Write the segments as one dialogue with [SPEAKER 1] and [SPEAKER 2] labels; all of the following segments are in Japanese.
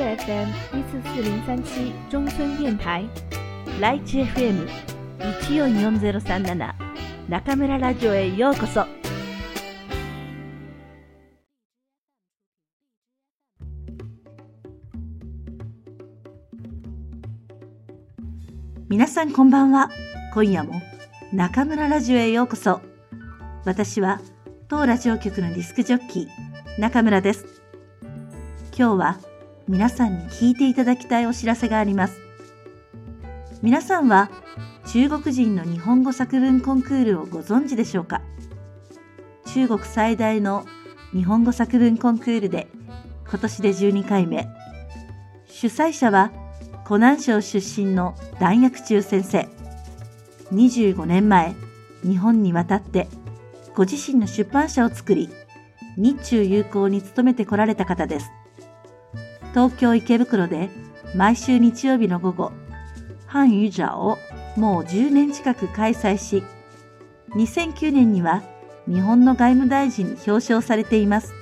[SPEAKER 1] FM 一四四零三七中村電台ライチ FM 一四四ゼロ三七中村ラジオへようこそ。
[SPEAKER 2] 皆さんこんばんは。今夜も中村ラジオへようこそ。私は当ラジオ局のディスクジョッキー中村です。今日は皆さんに聞いていただきたいお知らせがあります。皆さんは中国人の日本語作文コンクールをご存知でしょうか？中国最大の日本語作文コンクールで今年で12回目。主催者は湖南省出身の大学中先生。25年前、日本に渡ってご自身の出版社を作り、日中友好に努めてこられた方です。東京池袋で毎週日曜日の午後、反ユジャをもう10年近く開催し、2009年には日本の外務大臣に表彰されています。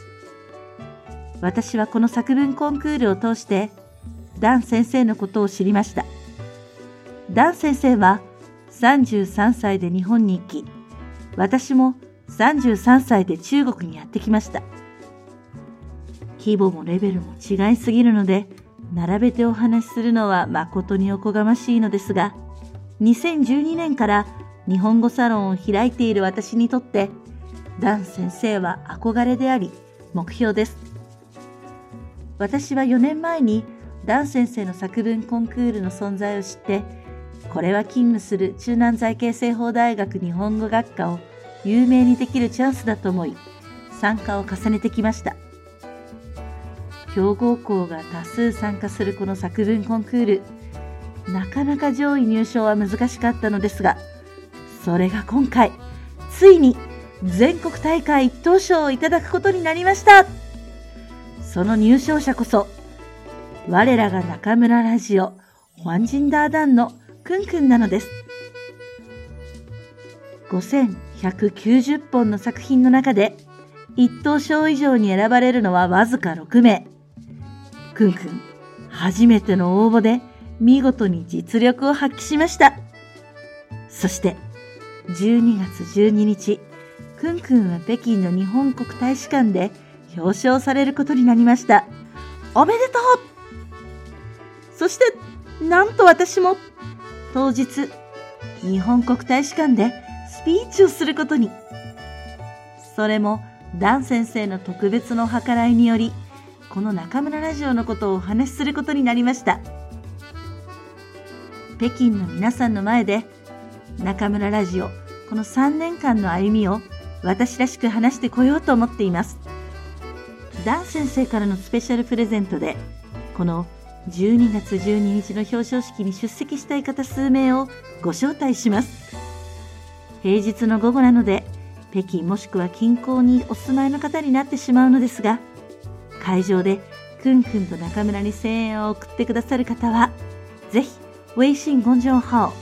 [SPEAKER 2] 私はこの作文コンクールを通して、ダン先生のことを知りました。ダン先生は33歳で日本に行き、私も33歳で中国にやってきました。規模もレベルも違いすぎるので、並べてお話しするのは誠におこがましいのですが、2012年から日本語サロンを開いている私にとって、ダン先生は憧れであり、目標です。私は4年前にダン先生の作文コンクールの存在を知って、これは勤務する中南財形政法大学日本語学科を有名にできるチャンスだと思い、参加を重ねてきました。強豪校が多数参加するこの作文コンクール、なかなか上位入賞は難しかったのですが、それが今回、ついに全国大会一等賞をいただくことになりました。その入賞者こそ、我らが中村ラジオ、ホアンジンダーダンのくんくんなのです。5190本の作品の中で、一等賞以上に選ばれるのはわずか6名。くんくん、初めての応募で見事に実力を発揮しました。そして、12月12日、くんくんは北京の日本国大使館で表彰されることになりました。おめでとうそして、なんと私も、当日、日本国大使館でスピーチをすることに。それも、ダン先生の特別の計らいにより、この中村ラジオのことをお話しすることになりました。北京の皆さんの前で中村ラジオこの3年間の歩みを私らしく話してこようと思っています。ダン先生からのスペシャルプレゼントでこの12月12日の表彰式に出席したい方数名をご招待します。平日の午後なので北京もしくは近郊にお住まいの方になってしまうのですが会場でくんくんと中村に声援を送ってくださる方はぜひ微信公众号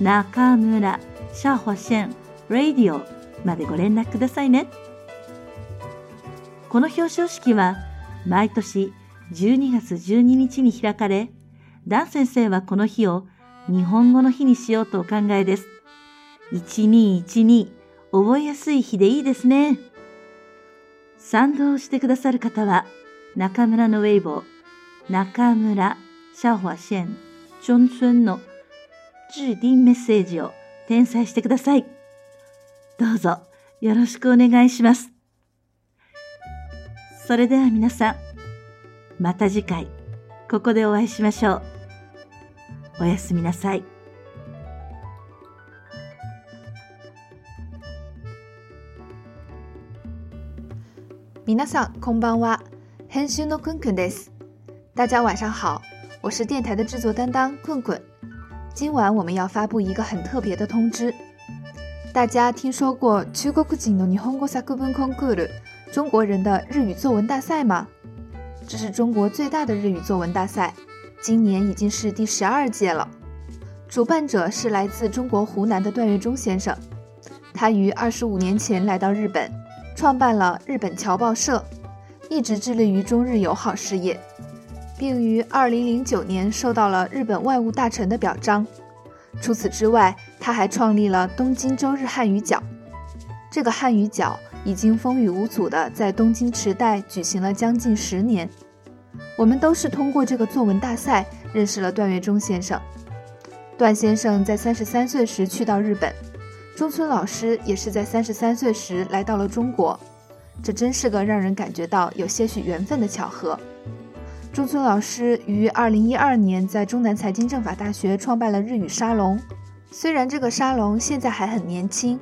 [SPEAKER 2] 中村シャホシェンラディオまでご連絡くださいね。この表彰式は毎年12月12日に開かれ、ダン先生はこの日を日本語の日にしようとお考えです。1212覚えやすい日でいいですね。賛同してくださる方は中村のウェイボー、中村シャホシェン中村の置頂メッセージを転載してください。どうぞよろしくお願いします。それでは皆さん、また次回、ここでお会いしましょう。おやすみなさい。
[SPEAKER 3] 皆さんこんばんは。編集のくんくんです。大家晚上好。我是电台的制作担当棍棍，今晚我们要发布一个很特别的通知。大家听说过中国人の日本語作文コンクール中国人的日语作文大赛吗？这是中国最大的日语作文大赛，今年已经是第十二届了。主办者是来自中国湖南的段月忠先生，他于二十五年前来到日本，创办了日本侨报社， 一直致力于中日友好事业。并于2009年受到了日本外务大臣的表彰。除此之外，他还创立了东京周日汉语角。这个汉语角已经风雨无阻地在东京池袋举行了将近十年。我们都是通过这个作文大赛认识了段月忠先生。段先生在三十三岁时去到日本，中村老师也是在三十三岁时来到了中国。这真是个让人感觉到有些许缘分的巧合。中村老师于二零一二年在中南财经政法大学创办了日语沙龙。虽然这个沙龙现在还很年轻，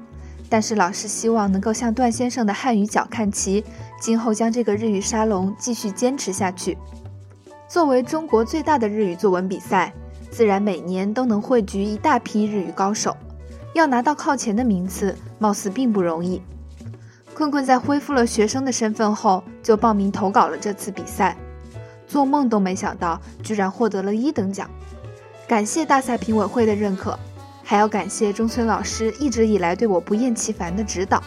[SPEAKER 3] 但是老师希望能够向段先生的汉语角看齐，今后将这个日语沙龙继续坚持下去。作为中国最大的日语作文比赛，自然每年都能汇聚一大批日语高手，要拿到靠前的名次，貌似并不容易。困困在恢复了学生的身份后，就报名投稿了这次比赛。做梦都没想到，居然获得了一等奖。感谢大赛评委会的认可，还要感谢中村老师一直以来对我不厌其烦的指导。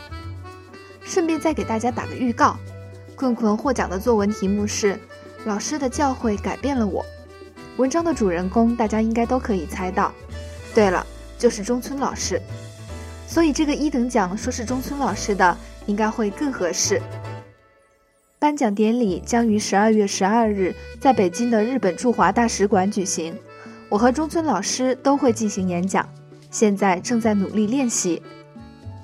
[SPEAKER 3] 顺便再给大家打个预告，困困获奖的作文题目是《老师的教诲改变了我》。文章的主人公大家应该都可以猜到，对了，就是中村老师。所以这个一等奖说是中村老师的。应该会更合适。颁奖典礼将于十二月十二日在北京的日本驻华大使馆举行，我和中村老师都会进行演讲，现在正在努力练习。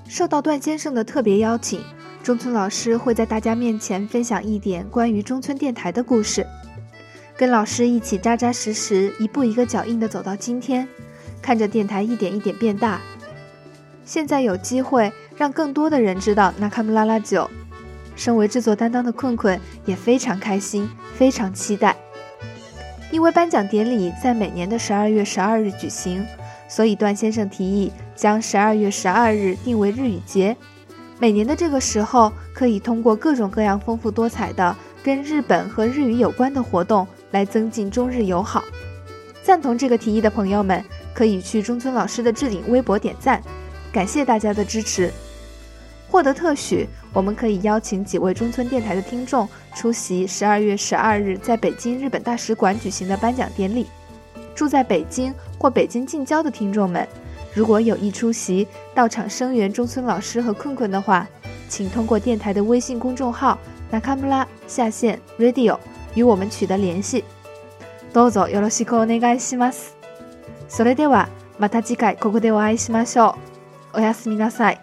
[SPEAKER 3] 受到段先生的特别邀请，中村老师会在大家面前分享一点关于中村电台的故事，跟老师一起扎扎实实、一步一个脚印地走到今天，看着电台一点一点变大。现在有机会。让更多的人知道那卡姆拉拉酒。身为制作担当的困困也非常开心，非常期待。因为颁奖典礼在每年的十二月十二日举行，所以段先生提议将十二月十二日定为日语节。每年的这个时候，可以通过各种各样丰富多彩的跟日本和日语有关的活动来增进中日友好。赞同这个提议的朋友们，可以去中村老师的置顶微博点赞，感谢大家的支持。获得特许，我们可以邀请几位中村电台的听众出席十二月十二日在北京日本大使馆举行的颁奖典礼。住在北京或北京近郊的听众们，如果有意出席，到场声援中村老师和困困的话，请通过电台的微信公众号 “nakamura 下线 radio” 与我们取得联系。どうぞよろしくお願いします。それではまた次回ここでお会いしましょう。おやすみなさい。